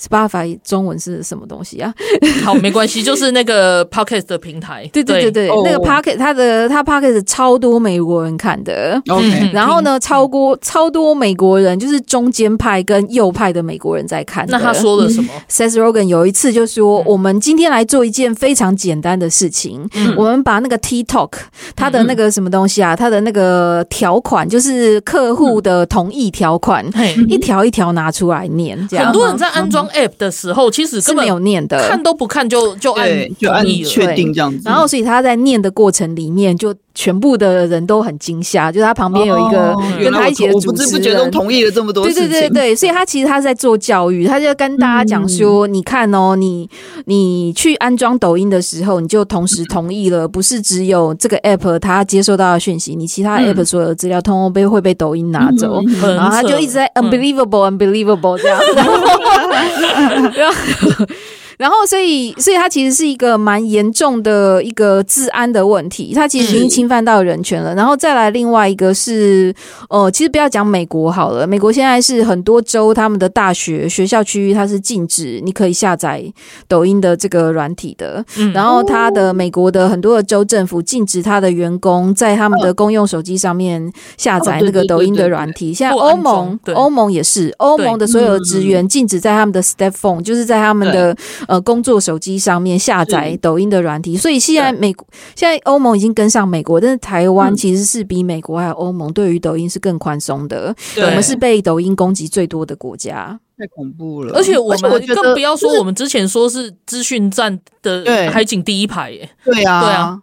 Spotify 中文是什么东西啊？好，没关系，就是那个 Podcast 的平台。对对对对，那个 Podcast 他的它 Podcast 超多美国人看的。OK，然后呢，超过超多美国人，就是中间派跟右派的美国人在看。那他说了什么？Seth Rogen 有一次就说：“我们今天来做一件非常简单的事情，我们把那个 TikTok 它的那个什么东西啊，它的那个条款，就是客户的同意条款，一条一条拿出来念。这样很多人在安装。” App 的时候，其实根本没有念的，看都不看就就按就按确定这样子。然后，所以他在念的过程里面，就全部的人都很惊吓，就是他旁边有一个跟他一起的主持人，不知不觉都同意了这么多。对对对对，所以他其实他是在做教育，他就跟大家讲说：“你看哦，你你去安装抖音的时候，你就同时同意了，不是只有这个 app 他接收到的讯息，你其他 app 所有的资料通通被会被抖音拿走。”然后他就一直在 unbelievable unbelievable 这样。然后，然后，所以，所以，它其实是一个蛮严重的一个治安的问题。它其实已经侵犯到人权了。然后再来，另外一个是，呃，其实不要讲美国好了，美国现在是很多州他们的大学学校区域，它是禁止你可以下载抖音的这个软体的。然后，它的美国的很多的州政府禁止他的员工在他们的公用手机上面下载那个抖音的软体。现在欧盟，欧盟也是，欧盟的所有的职员禁止在他们的 Step Phone，就是在他们的呃工作手机上面下载抖音的软体。所以现在美国现在欧盟已经跟上美国，但是台湾其实是比美国还有欧盟对于抖音是更宽松的。我们是被抖音攻击最多的国家，太恐怖了。而且我们更不要说我们之前说是资讯站的海景第一排耶。对啊，对啊。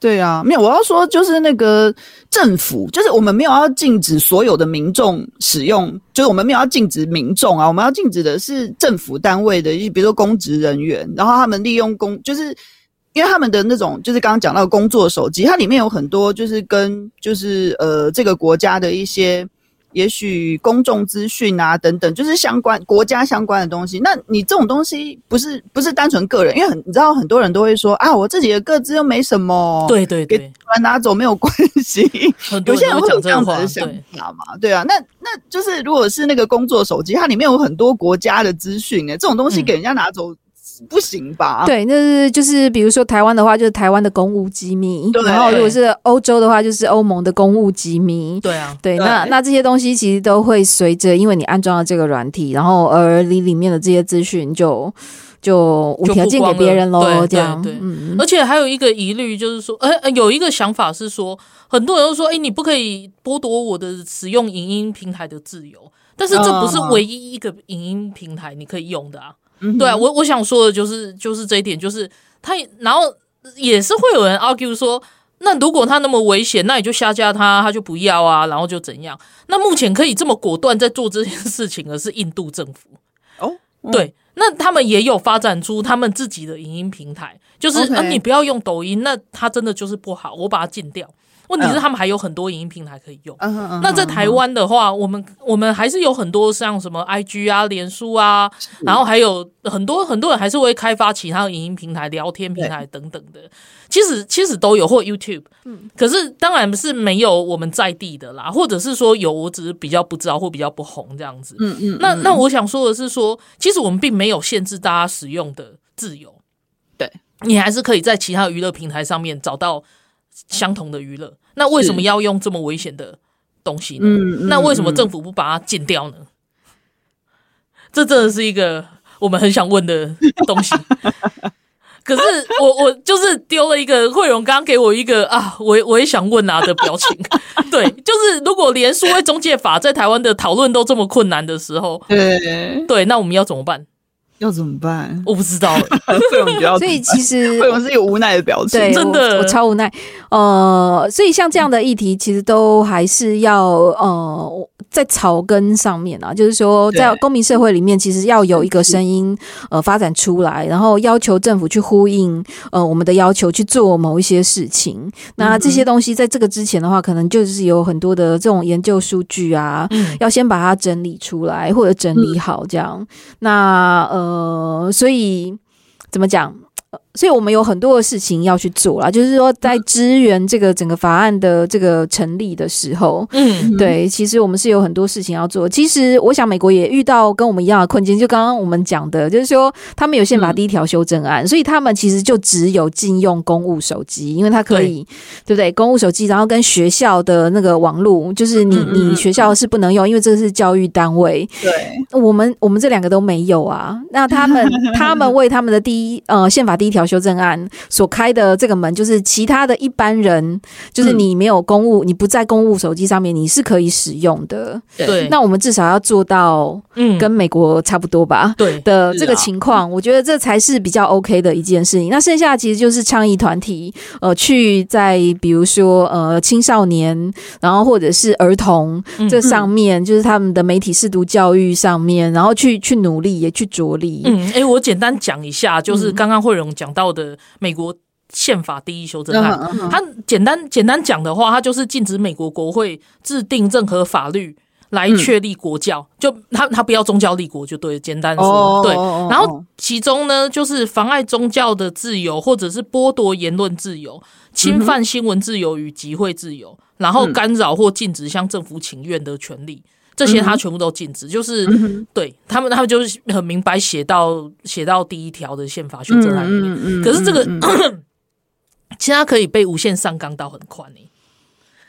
对啊，没有，我要说就是那个政府，就是我们没有要禁止所有的民众使用，就是我们没有要禁止民众啊，我们要禁止的是政府单位的，比如说公职人员，然后他们利用公，就是因为他们的那种，就是刚刚讲到工作手机，它里面有很多就是跟就是呃这个国家的一些。也许公众资讯啊等等，就是相关国家相关的东西。那你这种东西不是不是单纯个人，因为很你知道很多人都会说啊，我自己的个资又没什么，对对对，给拿走没有关系。有些人会有这样子的想法嘛？对啊，那那就是如果是那个工作手机，它里面有很多国家的资讯诶，这种东西给人家拿走。嗯不行吧？对，那是就是比如说台湾的话，就是台湾的公务机密。然后如果是欧洲的话，就是欧盟的公务机密。对啊。对，那那这些东西其实都会随着，因为你安装了这个软体，然后而你里面的这些资讯就就无条件给别人喽。这样。对。嗯。而且还有一个疑虑就是说，呃，有一个想法是说，很多人都说，哎，你不可以剥夺我的使用影音平台的自由，但是这不是唯一一个影音平台你可以用的啊。对啊，我我想说的就是就是这一点，就是他，然后也是会有人 argue 说，那如果他那么危险，那你就下架他，他就不要啊，然后就怎样？那目前可以这么果断在做这件事情的是印度政府哦，对，那他们也有发展出他们自己的影音平台，就是啊，你不要用抖音，那它真的就是不好，我把它禁掉。问题是他们还有很多影音平台可以用。那在台湾的话，我们我们还是有很多像什么 IG 啊、脸书啊，然后还有很多很多人还是会开发其他的影音平台、聊天平台等等的。其实其实都有，或 YouTube。嗯，可是当然是没有我们在地的啦，或者是说有，我只是比较不知道或比较不红这样子。嗯嗯。那那我想说的是说，其实我们并没有限制大家使用的自由。对，你还是可以在其他娱乐平台上面找到相同的娱乐。那为什么要用这么危险的东西呢？嗯，那为什么政府不把它禁掉呢？这真的是一个我们很想问的东西。可是我我就是丢了一个慧荣刚刚给我一个啊，我我也想问啊的表情。对，就是如果连数位中介法在台湾的讨论都这么困难的时候，对对，那我们要怎么办？要怎么办？我不知道。所以其实 我是有无奈的表情，对，真的我，我超无奈。呃，所以像这样的议题，其实都还是要呃。在草根上面啊，就是说，在公民社会里面，其实要有一个声音呃发展出来，然后要求政府去呼应呃我们的要求去做某一些事情。那这些东西在这个之前的话，可能就是有很多的这种研究数据啊，要先把它整理出来或者整理好这样。那呃，呃所以怎么讲？所以我们有很多的事情要去做啦，就是说在支援这个整个法案的这个成立的时候，嗯，对，其实我们是有很多事情要做。其实我想美国也遇到跟我们一样的困境，就刚刚我们讲的，就是说他们有宪法第一条修正案，所以他们其实就只有禁用公务手机，因为它可以，对不对？公务手机，然后跟学校的那个网络，就是你你学校是不能用，因为这个是教育单位。对，我们我们这两个都没有啊。那他们 他们为他们的第一呃宪法第一条。修正案所开的这个门，就是其他的一般人，就是你没有公务，嗯、你不在公务手机上面，你是可以使用的。对，那我们至少要做到，嗯，跟美国差不多吧？对的这个情况，啊、我觉得这才是比较 OK 的一件事情。那剩下其实就是倡议团体，呃，去在比如说呃青少年，然后或者是儿童这上面，嗯、就是他们的媒体试读教育上面，然后去去努力，也去着力。嗯，哎、欸，我简单讲一下，就是刚刚慧荣讲。到的美国宪法第一修正案，它简单简单讲的话，它就是禁止美国国会制定任何法律来确立国教，就他他不要宗教立国就对，简单说。对。然后其中呢，就是妨碍宗教的自由，或者是剥夺言论自由、侵犯新闻自由与集会自由，然后干扰或禁止向政府请愿的权利。这些他全部都禁止，就是、嗯、对他们，他们就是很明白写到写到第一条的宪法修正案里面。嗯嗯嗯、可是这个，其实它可以被无限上纲到很宽诶。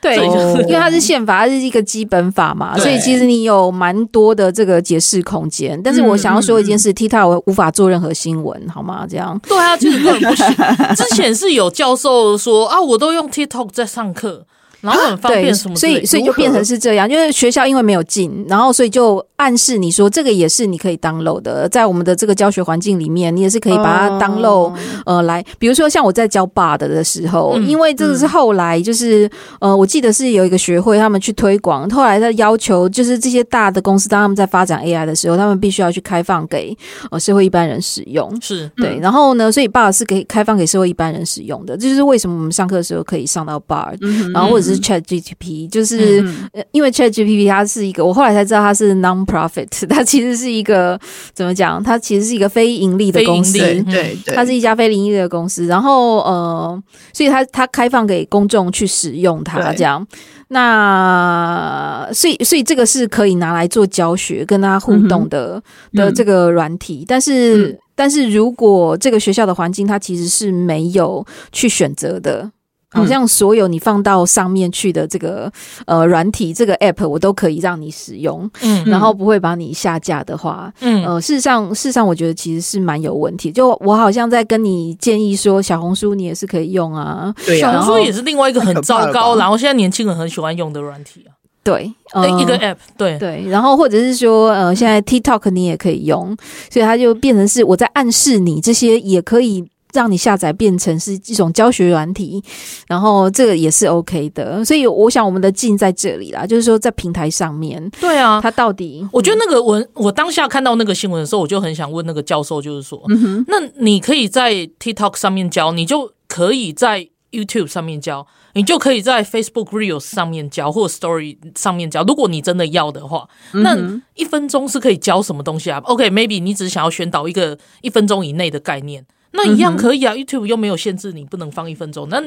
对，因为它是宪法，它是一个基本法嘛，所以其实你有蛮多的这个解释空间。但是我想要说一件事，TikTok 无法做任何新闻，好吗？这样对啊，就是根本不行。之前是有教授说啊，我都用 TikTok 在上课。然后很方便什么，所以所以就变成是这样，因为学校因为没有进，然后所以就暗示你说这个也是你可以 download 的，在我们的这个教学环境里面，你也是可以把它 download 呃来，比如说像我在教 Bard 的时候，因为这个是后来就是呃，我记得是有一个学会他们去推广，后来他要求就是这些大的公司当他们在发展 AI 的时候，他们必须要去开放给呃社会一般人使用，是。对，然后呢，所以 Bard 是给开放给社会一般人使用的，这就是为什么我们上课的时候可以上到 Bard，然后或者是。是 Chat GTP，就是因为 Chat GTP 它是一个，我后来才知道它是 non-profit，它其实是一个怎么讲？它其实是一个非盈利的公司，对对，它是一家非盈利的公司。然后呃，所以它它开放给公众去使用它，这样。那所以所以这个是可以拿来做教学跟他互动的的这个软体，但是但是如果这个学校的环境它其实是没有去选择的。好像所有你放到上面去的这个呃软体这个 app，我都可以让你使用，嗯，然后不会把你下架的话，嗯，呃，事实上，事实上，我觉得其实是蛮有问题。就我好像在跟你建议说，小红书你也是可以用啊，对啊，小红书也是另外一个很糟糕，然后现在年轻人很喜欢用的软体啊，对，呃，一个 app，对对，然后或者是说，呃，现在 TikTok 你也可以用，所以它就变成是我在暗示你这些也可以。让你下载变成是一种教学软体，然后这个也是 OK 的，所以我想我们的劲在这里啦，就是说在平台上面，对啊，他到底，我觉得那个我我当下看到那个新闻的时候，我就很想问那个教授，就是说，那你可以在 TikTok 上面教，你就可以在 YouTube 上面教，你就可以在 Facebook Reels 上面教，或者 Story 上面教。如果你真的要的话，那一分钟是可以教什么东西啊？OK，maybe、okay, 你只是想要宣导一个一分钟以内的概念。那一样可以啊，嗯，YouTube 又没有限制你不能放一分钟。那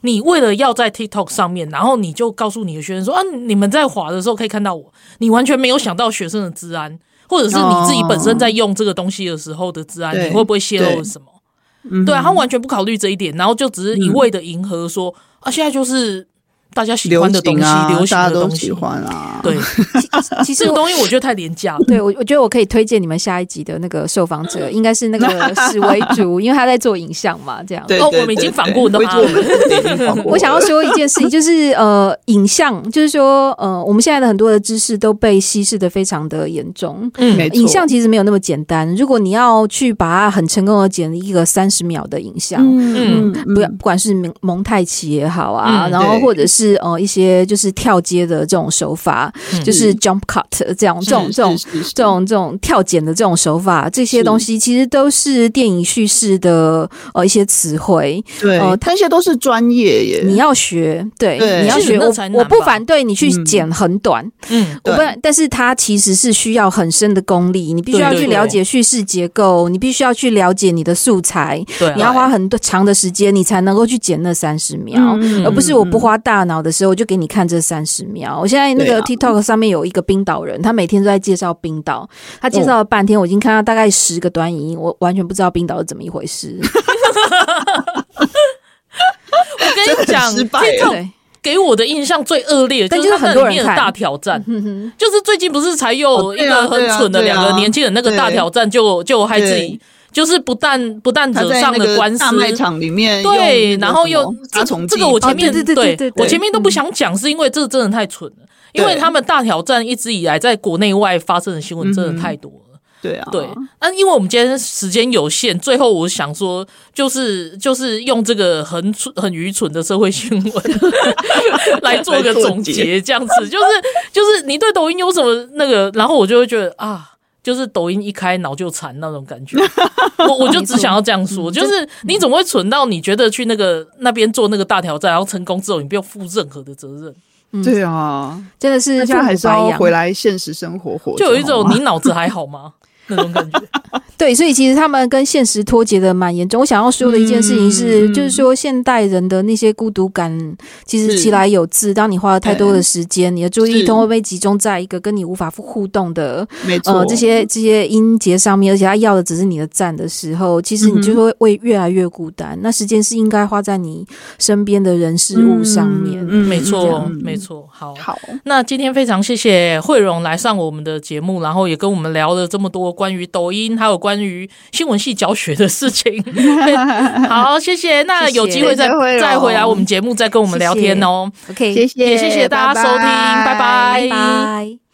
你为了要在 TikTok 上面，然后你就告诉你的学生说啊，你们在滑的时候可以看到我。你完全没有想到学生的治安，或者是你自己本身在用这个东西的时候的治安，你会不会泄露了什么？对，对啊，他完全不考虑这一点，然后就只是一味的迎合说啊，现在就是大家喜欢的东西，啊、流行的东西，大家都喜欢啊。对，其实这个东西我觉得太廉价了。对我，我觉得我可以推荐你们下一集的那个受访者，应该是那个史维竹，因为他在做影像嘛，这样。对，哦，我们已经访过的吗？我想要说一件事情，就是呃，影像，就是说呃，我们现在的很多的知识都被稀释的非常的严重。嗯，没错。影像其实没有那么简单。如果你要去把它很成功的剪一个三十秒的影像，嗯，不不管是蒙蒙太奇也好啊，然后或者是。是呃一些就是跳接的这种手法，嗯、就是 jump cut 这样这种这种这种这种跳剪的这种手法，这些东西其实都是电影叙事的呃一些词汇。对，呃，那些都是专业耶。你要学，对，对。你要学。我我不反对你去剪很短，嗯，我不，但是它其实是需要很深的功力，你必须要去了解叙事结构，你必须要去了解你的素材，对，你要花很多长的时间，你才能够去剪那三十秒，嗯、而不是我不花大脑。的时候，我就给你看这三十秒。我现在那个 TikTok 上面有一个冰岛人，他每天都在介绍冰岛。他介绍了半天，我已经看到大概十个短影音，我完全不知道冰岛是怎么一回事。我跟你讲，TikTok 给我的印象最恶劣，就是很多人的大挑战。就是最近不是才有一个很蠢的两个年轻人，那个大挑战就就害自己。就是不但不但惹上了官司，大卖场里面对，然后又这这个我前面对对对，我前面都不想讲，是因为这个真的太蠢了。因为他们大挑战一直以来在国内外发生的新闻真的太多了。对啊，对。那因为我们今天时间有限，最后我想说，就是就是用这个很蠢很愚蠢的社会新闻 来做个总结，这样子就是就是你对抖音有什么那个，然后我就会觉得啊。就是抖音一开脑就残那种感觉，我我就只想要这样说，就是你怎么会蠢到你觉得去那个那边做那个大挑战，然后成功之后你不要负任何的责任？对啊，真的是，大家还是要回来现实生活活，就有一种你脑子还好吗？那种感觉，对，所以其实他们跟现实脱节的蛮严重。我想要说的一件事情是，嗯、就是说现代人的那些孤独感，其实其来有自。当你花了太多的时间，你的注意力都会被集中在一个跟你无法互动的，没错，呃，这些这些音节上面，而且他要的只是你的赞的时候，其实你就会会越来越孤单。嗯、那时间是应该花在你身边的人事物上面。嗯，没错，没错。好，好。那今天非常谢谢慧荣来上我们的节目，然后也跟我们聊了这么多。关于抖音，还有关于新闻系教学的事情。好，谢谢。那有机会再再回来我们节目，再跟我们聊天哦。OK，谢谢，也谢谢大家收听，拜拜，拜拜。